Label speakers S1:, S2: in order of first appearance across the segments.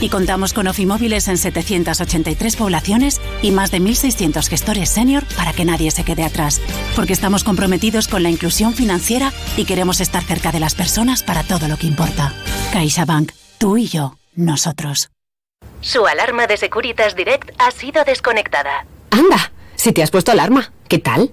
S1: Y contamos con Ofimóviles en 783 poblaciones y más de 1.600 gestores senior para que nadie se quede atrás. Porque estamos comprometidos con la inclusión financiera y queremos estar cerca de las personas para todo lo que importa. CaixaBank, tú y yo, nosotros.
S2: Su alarma de Securitas Direct ha sido desconectada.
S3: Anda, si te has puesto alarma, ¿qué tal?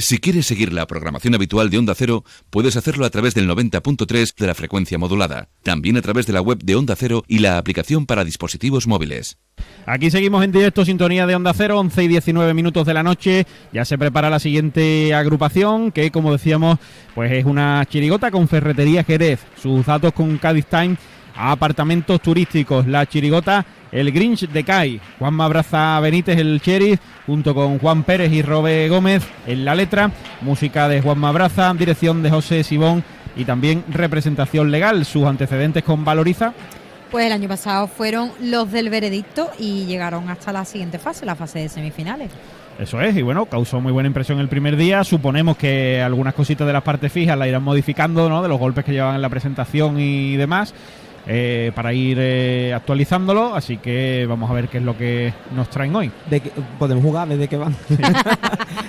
S4: Si quieres seguir la programación habitual de Onda Cero, puedes hacerlo a través del 90.3 de la frecuencia modulada, también a través de la web de Onda Cero y la aplicación para dispositivos móviles.
S5: Aquí seguimos en directo, sintonía de Onda Cero, 11 y 19 minutos de la noche. Ya se prepara la siguiente agrupación, que como decíamos, pues es una chirigota con Ferretería Jerez. Sus datos con Cádiz Time apartamentos turísticos. La chirigota El Grinch de Kai. Juan Mabraza Benítez, el sheriff, junto con Juan Pérez y Robe Gómez en la letra. Música de Juan Mabraza, dirección de José Sibón y también representación legal. Sus antecedentes con Valoriza.
S6: Pues el año pasado fueron los del veredicto y llegaron hasta la siguiente fase, la fase de semifinales.
S5: Eso es, y bueno, causó muy buena impresión el primer día. Suponemos que algunas cositas de las partes fijas la irán modificando, ¿no? De los golpes que llevaban en la presentación y demás. Eh, para ir eh, actualizándolo. Así que vamos a ver qué es lo que nos traen hoy.
S7: De podemos jugar desde que van.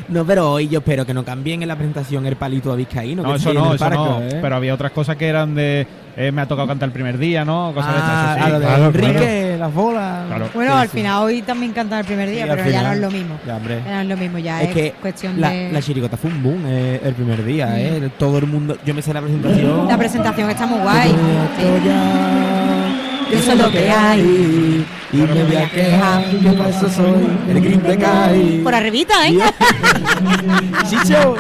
S7: no, pero hoy yo espero que no cambien en la presentación el palito a Vizcaíno.
S5: No, eso no, eso no. ¿eh? Pero había otras cosas que eran de eh, me ha tocado cantar el primer día, ¿no? Cosas de
S7: estas. Sí, ah, de Enrique, las bolas.
S6: Bueno, al final hoy también canta el primer día, pero ya no es lo mismo. Ya, hombre. Ya no es lo mismo, ya es, que cuestión
S7: la,
S6: de.
S7: La chirigota fue un boom eh, el primer día, mm. ¿eh? Todo el mundo. Yo me sé la presentación.
S6: La presentación está muy guay. Eso es lo que hay.
S7: Y me voy a quejar, que por eso soy el green de Kai.
S6: Por arribita, venga.
S7: Chicho.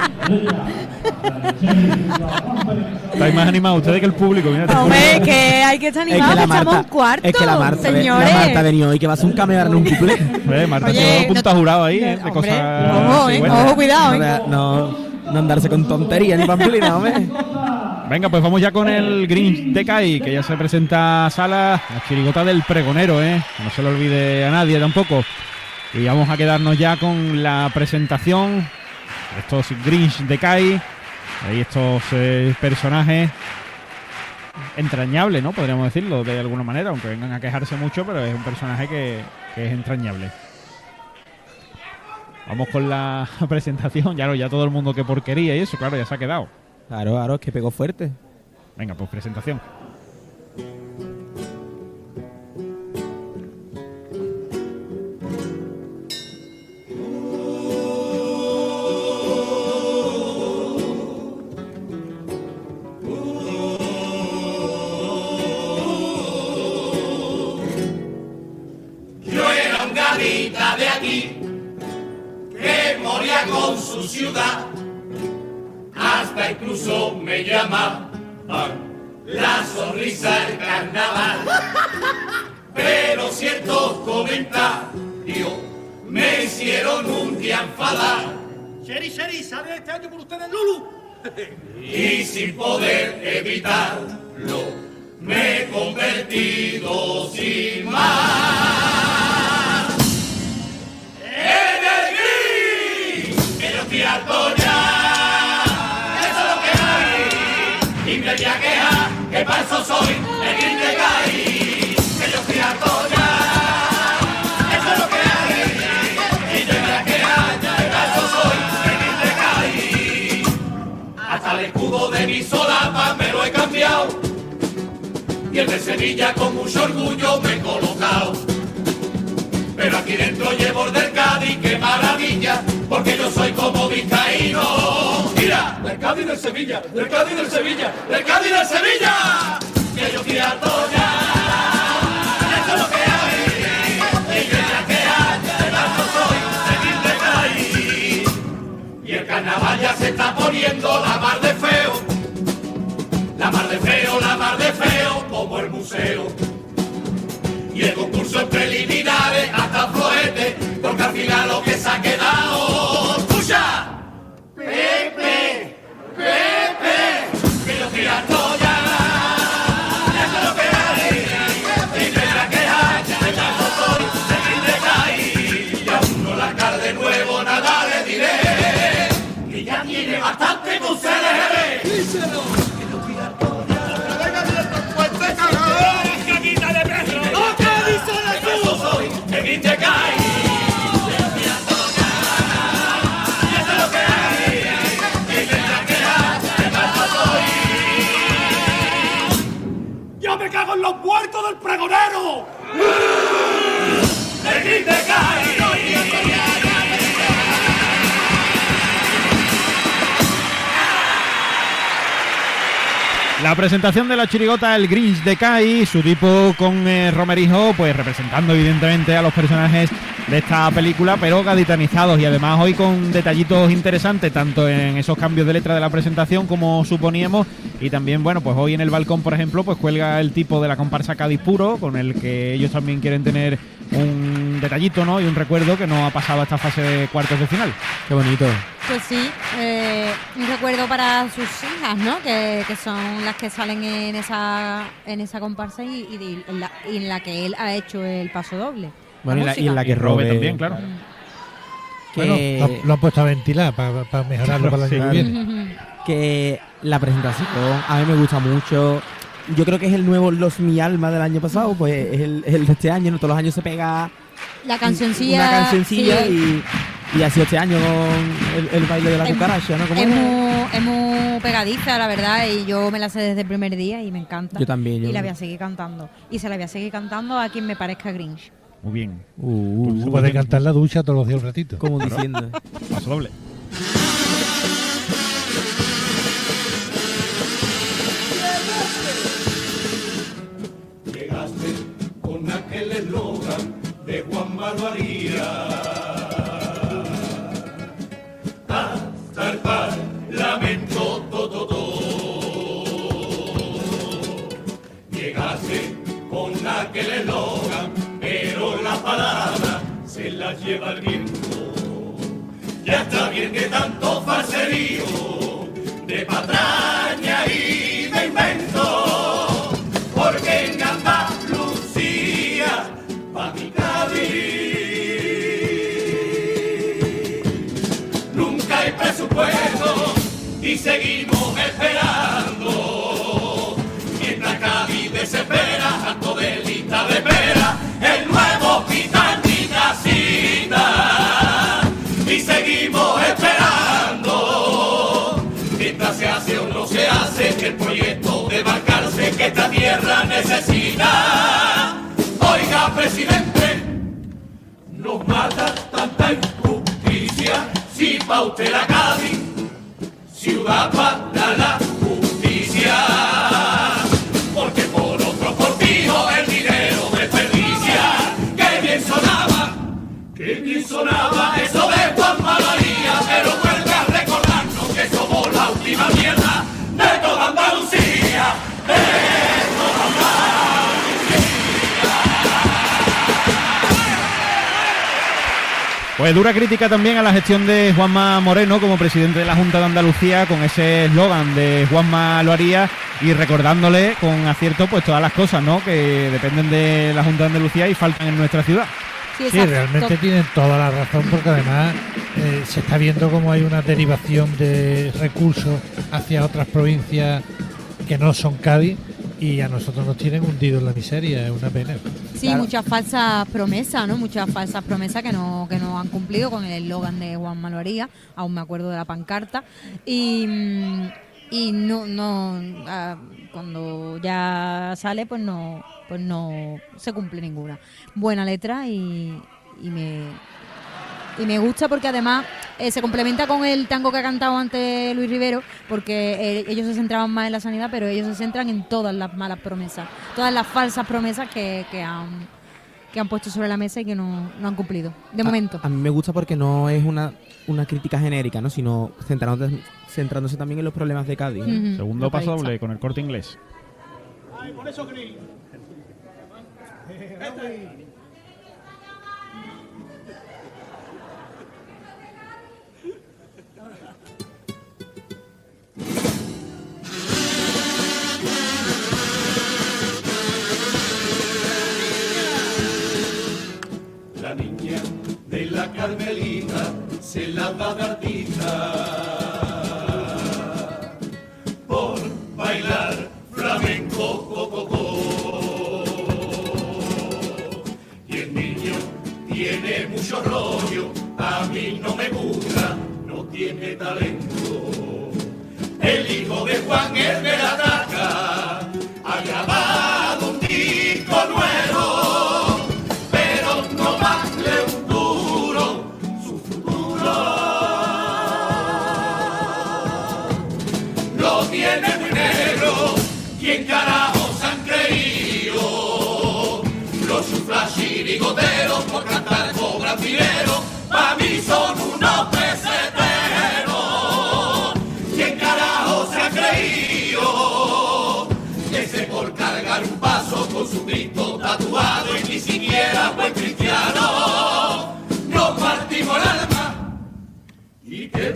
S5: Estáis más animados ustedes que el público.
S6: Mira, Hombre, que hay que estar animados, es que, estamos un cuarto.
S7: Es que la Marta,
S6: señores.
S7: la Marta ha venido hoy que va a hacer un cameo en un cuplé.
S5: Eh, Marta Oye, todo punta no, jurado ahí, eh, de cosas.
S6: Ojo, eh, ojo, cuidado. Eh.
S7: No, no andarse con tonterías ni pamplina, hombre.
S5: Venga, pues vamos ya con el Green de Kai, que ya se presenta a sala, la chirigota del pregonero, ¿eh? No se lo olvide a nadie tampoco. Y vamos a quedarnos ya con la presentación estos Grinch de Kai. Ahí estos eh, personajes entrañables, ¿no? Podríamos decirlo de alguna manera, aunque vengan a quejarse mucho, pero es un personaje que, es entrañable. Vamos con la presentación, ya, ya todo el mundo que porquería y eso, claro, ya se ha quedado.
S7: Claro, claro, es que pegó fuerte.
S5: Venga, pues presentación.
S8: Eso soy el de Cali, que yo fui a ya, eso es lo que hay, y yo me que haya, para eso soy el de Cali. Hasta el escudo de mi solapa me lo he cambiado, y el de Sevilla con mucho orgullo me he colocado. Pero aquí dentro llevo el del Cádiz, qué maravilla, porque yo soy como vizcaíno. Mira, del Cádiz del Sevilla, del Cádiz del Sevilla, del Cádiz del Sevilla. Que yo quiero ya. Eso es lo que hay. Y que ya que haya, de soy, seguir de Cádiz. Y el carnaval ya se está poniendo la mar de feo. La mar de feo, la mar de feo, como el museo. Y el concurso en preliminares del pregonero! ¡El Green de Kai!
S5: La presentación de la chirigota El Grinch de Kai, su tipo con eh, Romerijo, pues representando evidentemente a los personajes de esta película, pero gaditanizados y además hoy con detallitos interesantes, tanto en esos cambios de letra de la presentación como suponíamos, y también, bueno, pues hoy en el balcón, por ejemplo, pues cuelga el tipo de la comparsa Cádiz Puro, con el que ellos también quieren tener un detallito, ¿no? Y un recuerdo que no ha pasado a esta fase de cuartos de final.
S7: Qué bonito.
S6: Pues sí, eh, un recuerdo para sus hijas, ¿no? Que, que son las que salen en esa en esa comparsa y, en la, y en la que él ha hecho el paso doble.
S7: Bueno, y la, y en la que
S5: Robe
S7: robe
S5: también, claro.
S9: Bueno, lo, lo han puesto a ventilar para mejorarlo para el año que viene.
S7: que la presentación a mí me gusta mucho. Yo creo que es el nuevo Los Mi Alma del año pasado, pues es el, el de este año, ¿no? Todos los años se pega
S6: La cancioncilla.
S7: una cancioncilla
S6: sí.
S7: y, y ha sido este año con el, el baile de la
S6: Es-
S7: cucaracha, ¿no? ¿Cómo
S6: Es muy, es muy pegadiza, la verdad, y yo me la sé desde el primer día y me encanta.
S7: Yo también, yo-
S6: Y la voy a seguir cantando. Y se la voy a seguir cantando a quien me parezca Grinch.
S5: Muy bien.
S7: Uh,
S9: Se puede cantar en la ducha todos los días un ratito.
S7: Como diciendo.
S5: Paso doble.
S8: Llegaste con aquel eslogan de Juan. No se hace el proyecto de bancarse que esta tierra necesita. Oiga, presidente, nos mata tanta injusticia. Si pa' usted la ciudad para la justicia. Porque por otro cortijo el dinero desperdicia. Que bien sonaba, que bien sonaba
S5: Pues dura crítica también a la gestión de Juanma Moreno como presidente de la Junta de Andalucía con ese eslogan de Juanma lo haría y recordándole con acierto pues todas las cosas ¿no? que dependen de la Junta de Andalucía y faltan en nuestra ciudad.
S9: Sí, realmente tienen toda la razón porque además eh, se está viendo como hay una derivación de recursos hacia otras provincias que no son Cádiz y a nosotros nos tienen hundidos en la miseria, es una pena.
S6: Sí, muchas falsas promesas, ¿no? Muchas falsas promesas que no, que no han cumplido con el eslogan de Juan Manuaría, aún me acuerdo de la pancarta. Y, mm, y no, no ah, cuando ya sale, pues no, pues no se cumple ninguna. Buena letra y, y me y me gusta porque además eh, se complementa con el tango que ha cantado antes Luis Rivero, porque eh, ellos se centraban más en la sanidad, pero ellos se centran en todas las malas promesas, todas las falsas promesas que, que han que han puesto sobre la mesa y que no, no han cumplido, de
S7: A-
S6: momento.
S7: A, mí me gusta porque no es una, una crítica genérica, ¿no? Sino centrándose, centrándose también en los problemas de Cádiz.
S5: Segundo paso doble con el corte inglés.
S10: Ay, por eso
S8: Carmelita se lava gardita por bailar flamenco coco y el niño tiene mucho rollo a mí no me gusta no tiene talento. El hijo de Juan es verdad dinero, pa' mí son unos peseteros. ¿Quién carajo se ha creído? Ese por cargar un paso con su grito tatuado y ni siquiera fue cristiano. Nos partimos el alma y que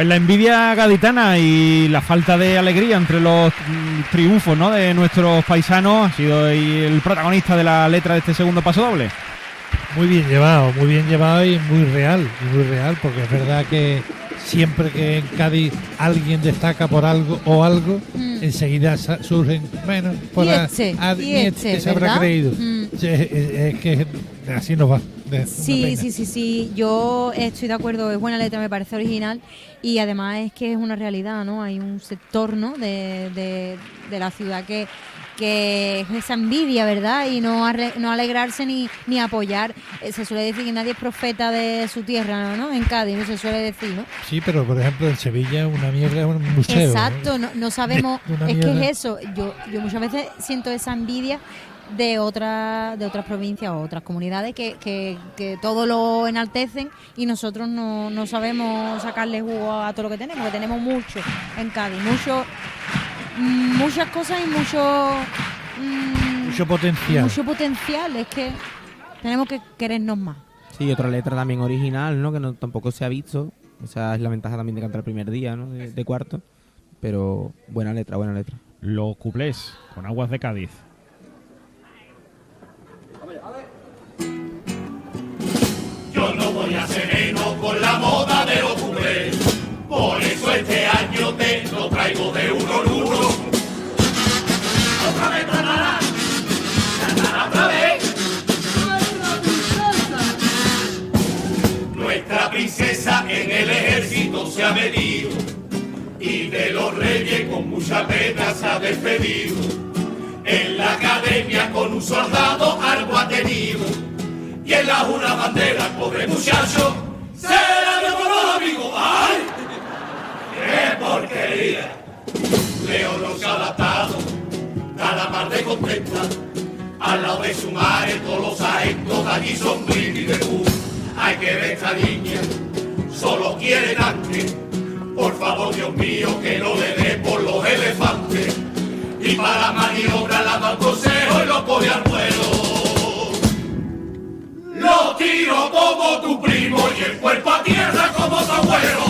S5: Pues la envidia gaditana y la falta de alegría entre los triunfos ¿no? de nuestros paisanos ha sido el protagonista de la letra de este segundo paso doble.
S9: Muy bien llevado, muy bien llevado y muy real, y muy real, porque es verdad que siempre que en Cádiz alguien destaca por algo o algo,
S6: Mm.
S9: enseguida surgen, bueno, por
S6: Y
S9: a-
S6: este,
S9: a- este
S6: este,
S9: se habrá creído.
S6: Mm.
S9: Es- es que así nos va. De-
S6: Sí, sí, sí, sí. Yo estoy de acuerdo, es buena letra, me parece original y además es que es una realidad, ¿no? Hay un sector, ¿no? De, de- de la ciudad que, que es esa envidia, ¿verdad? Y no, arre- no alegrarse ni, ni apoyar. Eh, Se suele decir que nadie es profeta de su tierra, ¿no? En Cádiz, ¿no? Se suele decir, ¿no?
S9: Sí, pero por ejemplo en Sevilla una mierda es un museo.
S6: Exacto, no, no sabemos, es que es eso, yo, yo muchas veces siento esa envidia de otra, de otras provincias o otras comunidades que, que, que todo lo enaltecen y nosotros no, no sabemos sacarle jugo a todo lo que tenemos, que tenemos mucho en Cádiz, mucho, muchas cosas y mucho, mm,
S9: Mucho potencial.
S6: mucho potencial, es que tenemos que querernos más.
S7: Sí, otra letra también original, ¿no? Que no, tampoco se ha visto. Esa es la ventaja también de cantar el primer día, ¿no? De, de cuarto. Pero buena letra, buena letra.
S5: Los cuplés con aguas de Cádiz.
S8: Con la moda de los cuplés. Por eso este año te lo traigo de uno en uno. Otra vez, tanara, tanara, otra vez. Nuestra princesa en el ejército se ha medido y de los reyes con mucha pena se ha despedido. En la academia con un soldado algo ha tenido y en la una bandera pobre muchacho de. Hay que ver esta niña, solo quiere tanque. Por favor, Dios mío, que no le dé por los elefantes. Y para maniobrar la un consejo y lo pone al vuelo. Lo tiro como tu primo y el cuerpo a tierra como tu abuelo.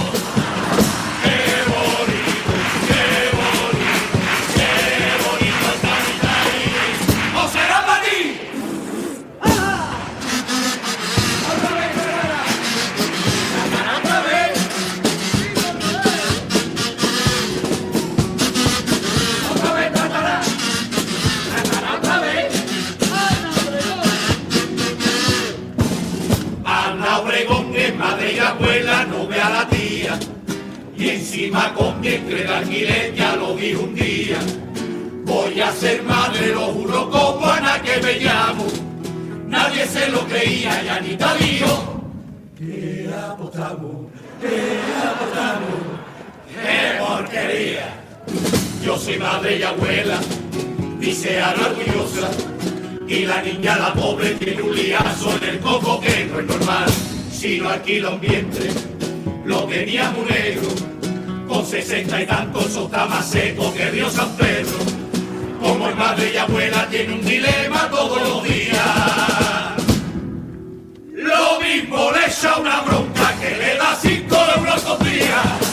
S8: Alquila un vientre, lo tenía muy negro. Con sesenta y tantos, eso está más seco que Dios San Pedro. Como es madre y abuela, tiene un dilema todos los días. Lo mismo le echa una bronca que le da cinco euros dos días.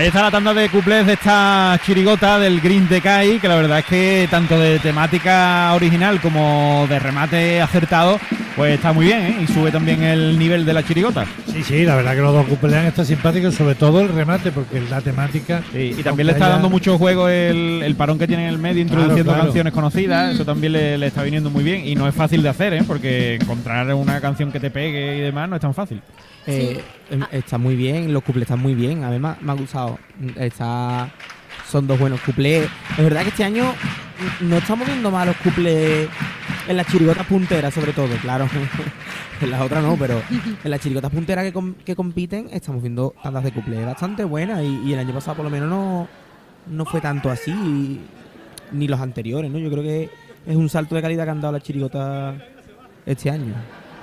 S5: Ahí está la tanda de cuplés de esta chirigota del Green Decay, que la verdad es que tanto de temática original como de remate acertado, pues está muy bien, ¿eh? Y sube también el nivel de la chirigota.
S9: Sí, sí, la verdad que los dos cumpleaños están simpáticos, sobre todo el remate, porque la temática.
S5: y también le está dando mucho juego el, el parón que tiene en el medio, introduciendo
S9: claro.
S5: canciones conocidas. Eso también le, le está viniendo muy bien. Y no es fácil de hacer, ¿eh? Porque encontrar una canción que te pegue y demás no es tan fácil.
S7: Eh, em, Está muy bien, los cuplés están muy bien. A mí me, ha- me ha gustado. Está, son dos buenos cuplés. Es verdad que este año no estamos viendo malos cuplés en las chirigotas punteras, sobre todo. Claro, en las otras no, pero en las chirigotas punteras que, com- que compiten estamos viendo tandas de cuplés bastante buenas. Y, y el año pasado, por lo menos, no, no fue tanto así. y- ni los anteriores, ¿no? Yo creo que es un salto de calidad que han dado las chirigotas este año.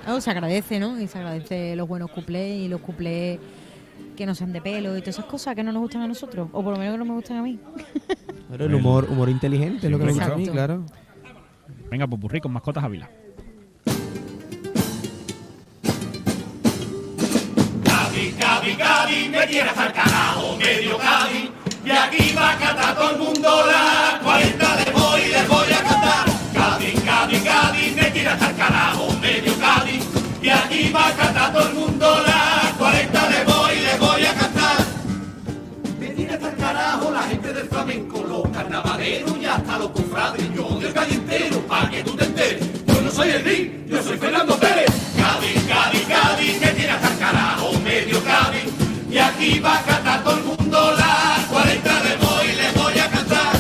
S6: Oh, se agradece, ¿no? Y se agradece los buenos cuplés y los cuplés que no sean de pelo y todas esas cosas que no nos gustan a nosotros, o por lo menos que no me gustan a mí.
S7: Pero el humor, humor inteligente es lo que me gusta a mí, claro.
S5: Venga, Popurrí con mascotas Ávila.
S8: Cádiz, Cádiz, Cádiz, me tienes al carajo, medio Cádiz. Y aquí va a cantar todo el mundo la 40 de voy y les voy a cantar. Cádiz, Cádiz, Cádiz, me tienes al carajo, medio Cádiz. Y aquí va a cantar todo el mundo la 40 la gente del flamenco, los carnavaleros y hasta los cofrades. Yo del pa' que tú te enteres. Yo no soy el Ring, yo soy Fernando Pérez. Cádiz, Cádiz, Cádiz, me tiene hasta el carajo, medio Cádiz. Y aquí va a cantar todo el mundo la 40 de voy y les voy a cantar.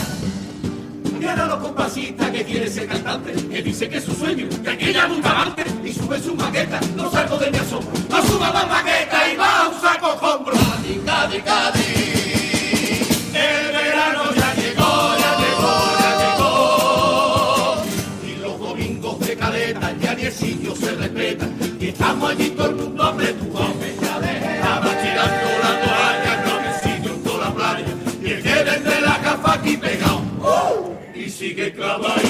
S8: Y ahora los compasistas que quiere ser cantante, que dice que es su sueño, que aquella nunca antes, y sube su maqueta, no salgo de mi asombro, no suba más maqueta Bye-bye.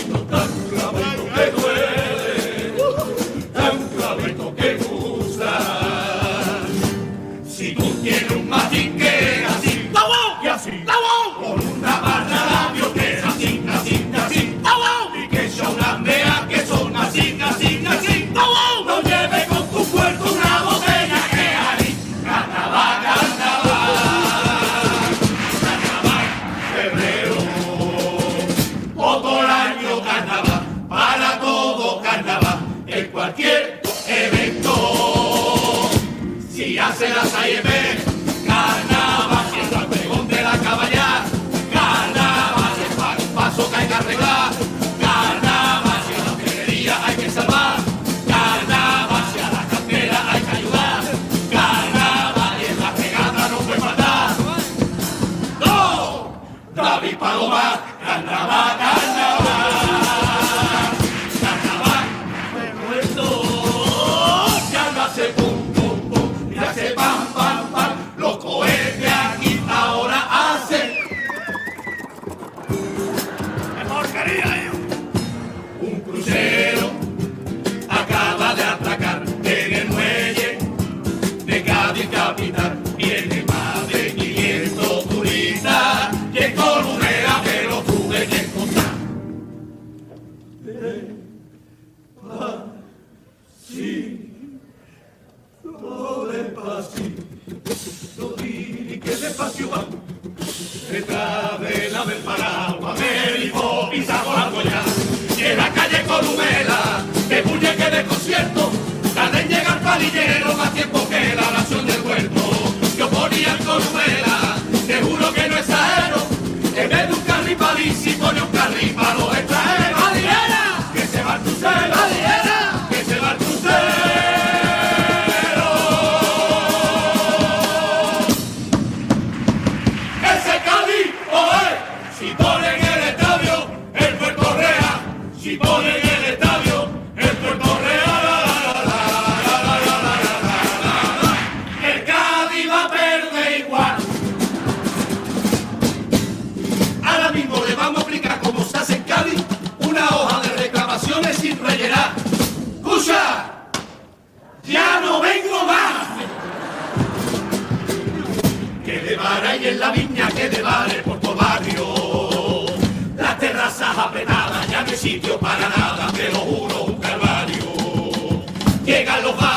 S8: Llegan los bares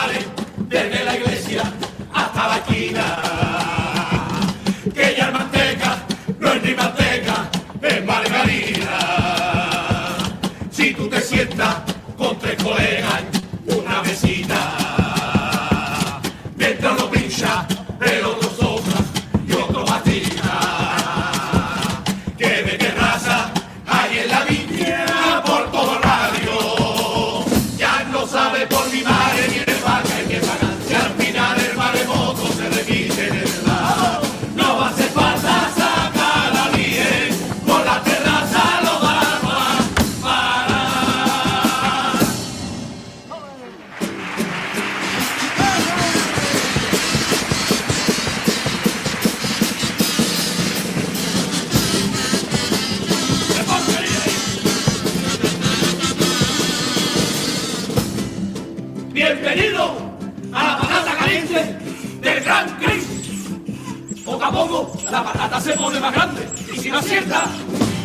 S8: la patata se pone más grande y si no acierta,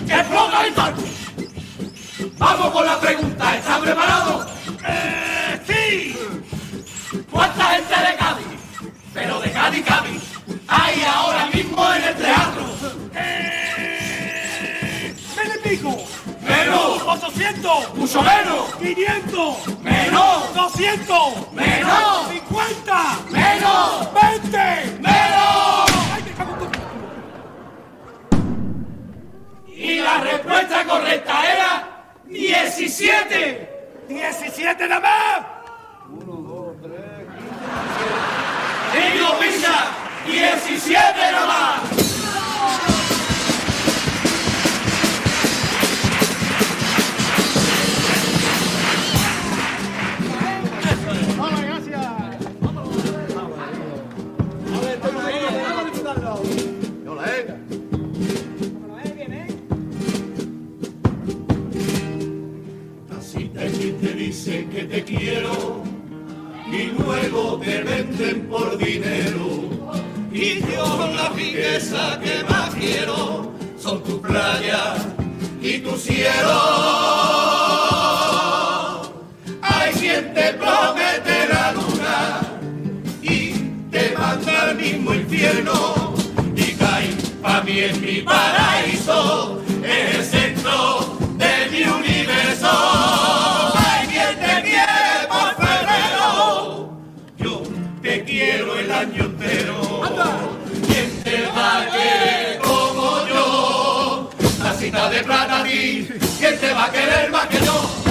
S8: que explota el tanque. Vamos con la pregunta, ¿está preparado? ¡Eh, sí! ¿Cuánta gente de Cádiz? Pero de Cádiz, Cádiz, hay ahora mismo en el teatro.
S10: ¡Mil y pico!
S8: ¡Menos!
S10: ¡800!
S8: ¡Mucho menos!
S10: ¡500!
S8: ¡Menos!
S10: ¡200!
S8: ¡Menos!
S10: ¡50!
S8: ¡Menos!
S10: ¡20!
S8: ¡Menos! Y la respuesta correcta era 17.
S10: ¡17 nada más!
S8: Y tu cielo. Hay quien te promete la luna y te manda al mismo infierno. Y cae pa' mí en mi paraíso, de plata a ti, ¿quién te va a querer más que yo?